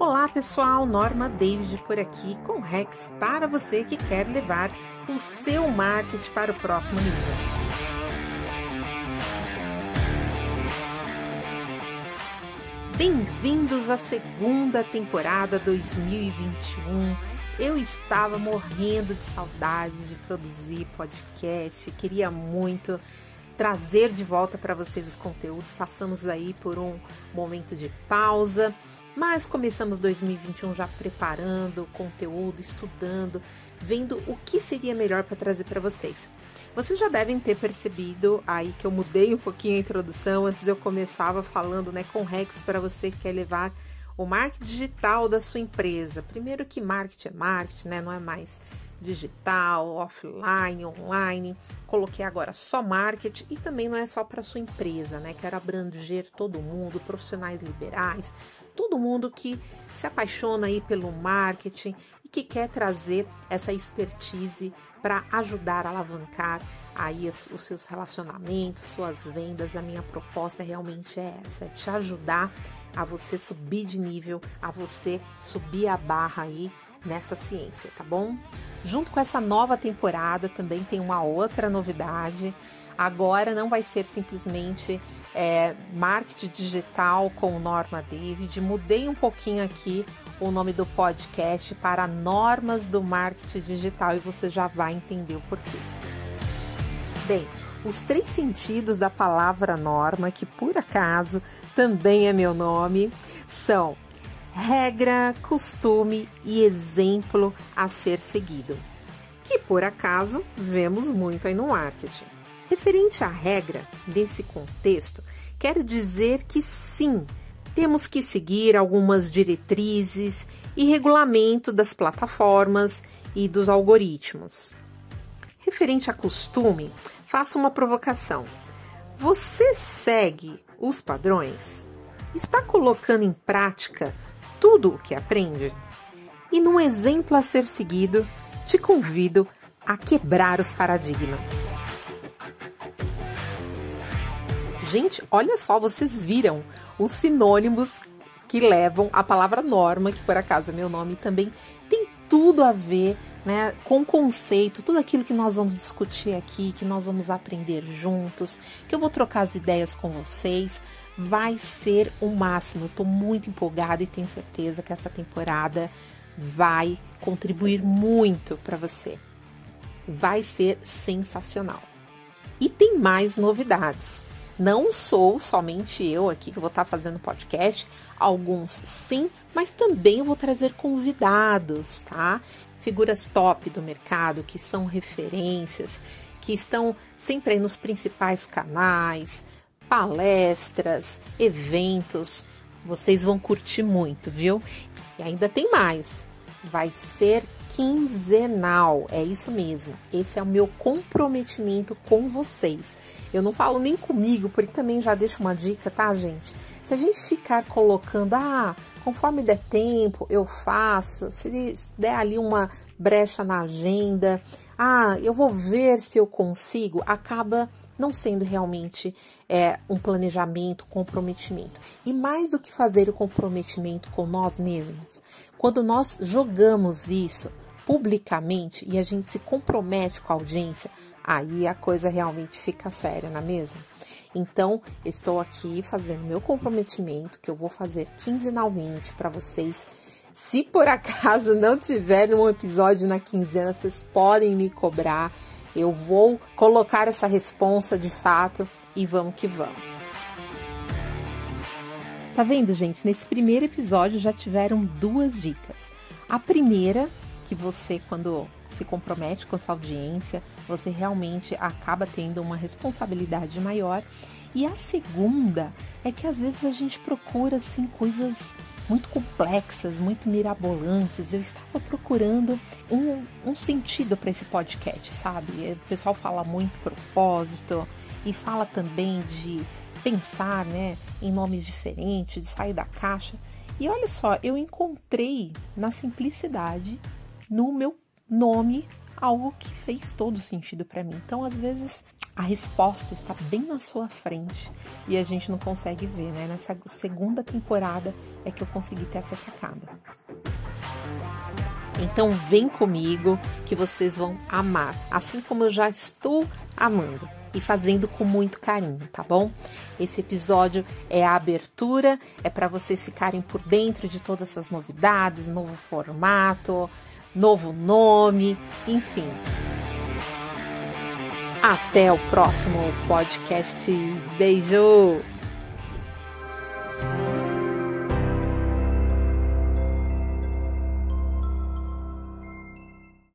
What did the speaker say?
Olá pessoal, Norma David por aqui com Rex para você que quer levar o seu marketing para o próximo nível. Bem-vindos à segunda temporada 2021. Eu estava morrendo de saudade de produzir podcast, queria muito trazer de volta para vocês os conteúdos. Passamos aí por um momento de pausa, mas começamos 2021 já preparando conteúdo, estudando, vendo o que seria melhor para trazer para vocês. Vocês já devem ter percebido aí que eu mudei um pouquinho a introdução. Antes eu começava falando, né, com Rex para você que quer levar o marketing digital da sua empresa. Primeiro que marketing é marketing, né? Não é mais digital, offline, online. Coloquei agora só marketing e também não é só para sua empresa, né? Quero abranger todo mundo, profissionais liberais, todo mundo que se apaixona aí pelo marketing que quer trazer essa expertise para ajudar a alavancar aí os seus relacionamentos, suas vendas. A minha proposta realmente é essa, é te ajudar a você subir de nível, a você subir a barra aí nessa ciência, tá bom? Junto com essa nova temporada também tem uma outra novidade. Agora não vai ser simplesmente é, marketing digital com Norma David. Mudei um pouquinho aqui o nome do podcast para Normas do Marketing Digital e você já vai entender o porquê. Bem, os três sentidos da palavra norma, que por acaso também é meu nome, são regra, costume e exemplo a ser seguido, que por acaso vemos muito aí no marketing. Referente à regra desse contexto, quero dizer que sim, temos que seguir algumas diretrizes e regulamento das plataformas e dos algoritmos. Referente a costume, faço uma provocação. Você segue os padrões? Está colocando em prática tudo o que aprende? E num exemplo a ser seguido, te convido a quebrar os paradigmas. Gente, olha só, vocês viram os sinônimos que levam a palavra norma, que por acaso é meu nome, também tem tudo a ver né, com conceito, tudo aquilo que nós vamos discutir aqui, que nós vamos aprender juntos, que eu vou trocar as ideias com vocês vai ser o máximo. Estou muito empolgada e tenho certeza que essa temporada vai contribuir muito para você. Vai ser sensacional. E tem mais novidades. Não sou somente eu aqui que vou estar fazendo podcast, alguns sim, mas também vou trazer convidados, tá? Figuras top do mercado que são referências, que estão sempre nos principais canais, palestras, eventos. Vocês vão curtir muito, viu? E ainda tem mais. Vai ser quinzenal, é isso mesmo. Esse é o meu comprometimento com vocês. Eu não falo nem comigo, porque também já deixo uma dica, tá, gente? Se a gente ficar colocando, ah, conforme der tempo, eu faço, se der ali uma brecha na agenda, ah, eu vou ver se eu consigo, acaba não sendo realmente é, um planejamento, um comprometimento. E mais do que fazer o comprometimento com nós mesmos, quando nós jogamos isso publicamente e a gente se compromete com a audiência, aí a coisa realmente fica séria, não é mesmo? Então, estou aqui fazendo meu comprometimento que eu vou fazer quinzenalmente para vocês. Se por acaso não tiver um episódio na quinzena, vocês podem me cobrar. Eu vou colocar essa responsa de fato e vamos que vamos. Tá vendo, gente? Nesse primeiro episódio já tiveram duas dicas. A primeira, que você, quando se compromete com a sua audiência, você realmente acaba tendo uma responsabilidade maior. E a segunda é que às vezes a gente procura assim coisas muito complexas, muito mirabolantes. Eu estava procurando um, um sentido para esse podcast, sabe? O pessoal fala muito propósito e fala também de pensar, né, em nomes diferentes, de sair da caixa. E olha só, eu encontrei na simplicidade, no meu nome, algo que fez todo sentido para mim. Então, às vezes, a resposta está bem na sua frente e a gente não consegue ver, né? Nessa segunda temporada é que eu consegui ter essa sacada. Então vem comigo que vocês vão amar, assim como eu já estou amando e fazendo com muito carinho, tá bom? Esse episódio é a abertura, é para vocês ficarem por dentro de todas essas novidades, novo formato, novo nome, enfim. Até o próximo podcast. Beijo!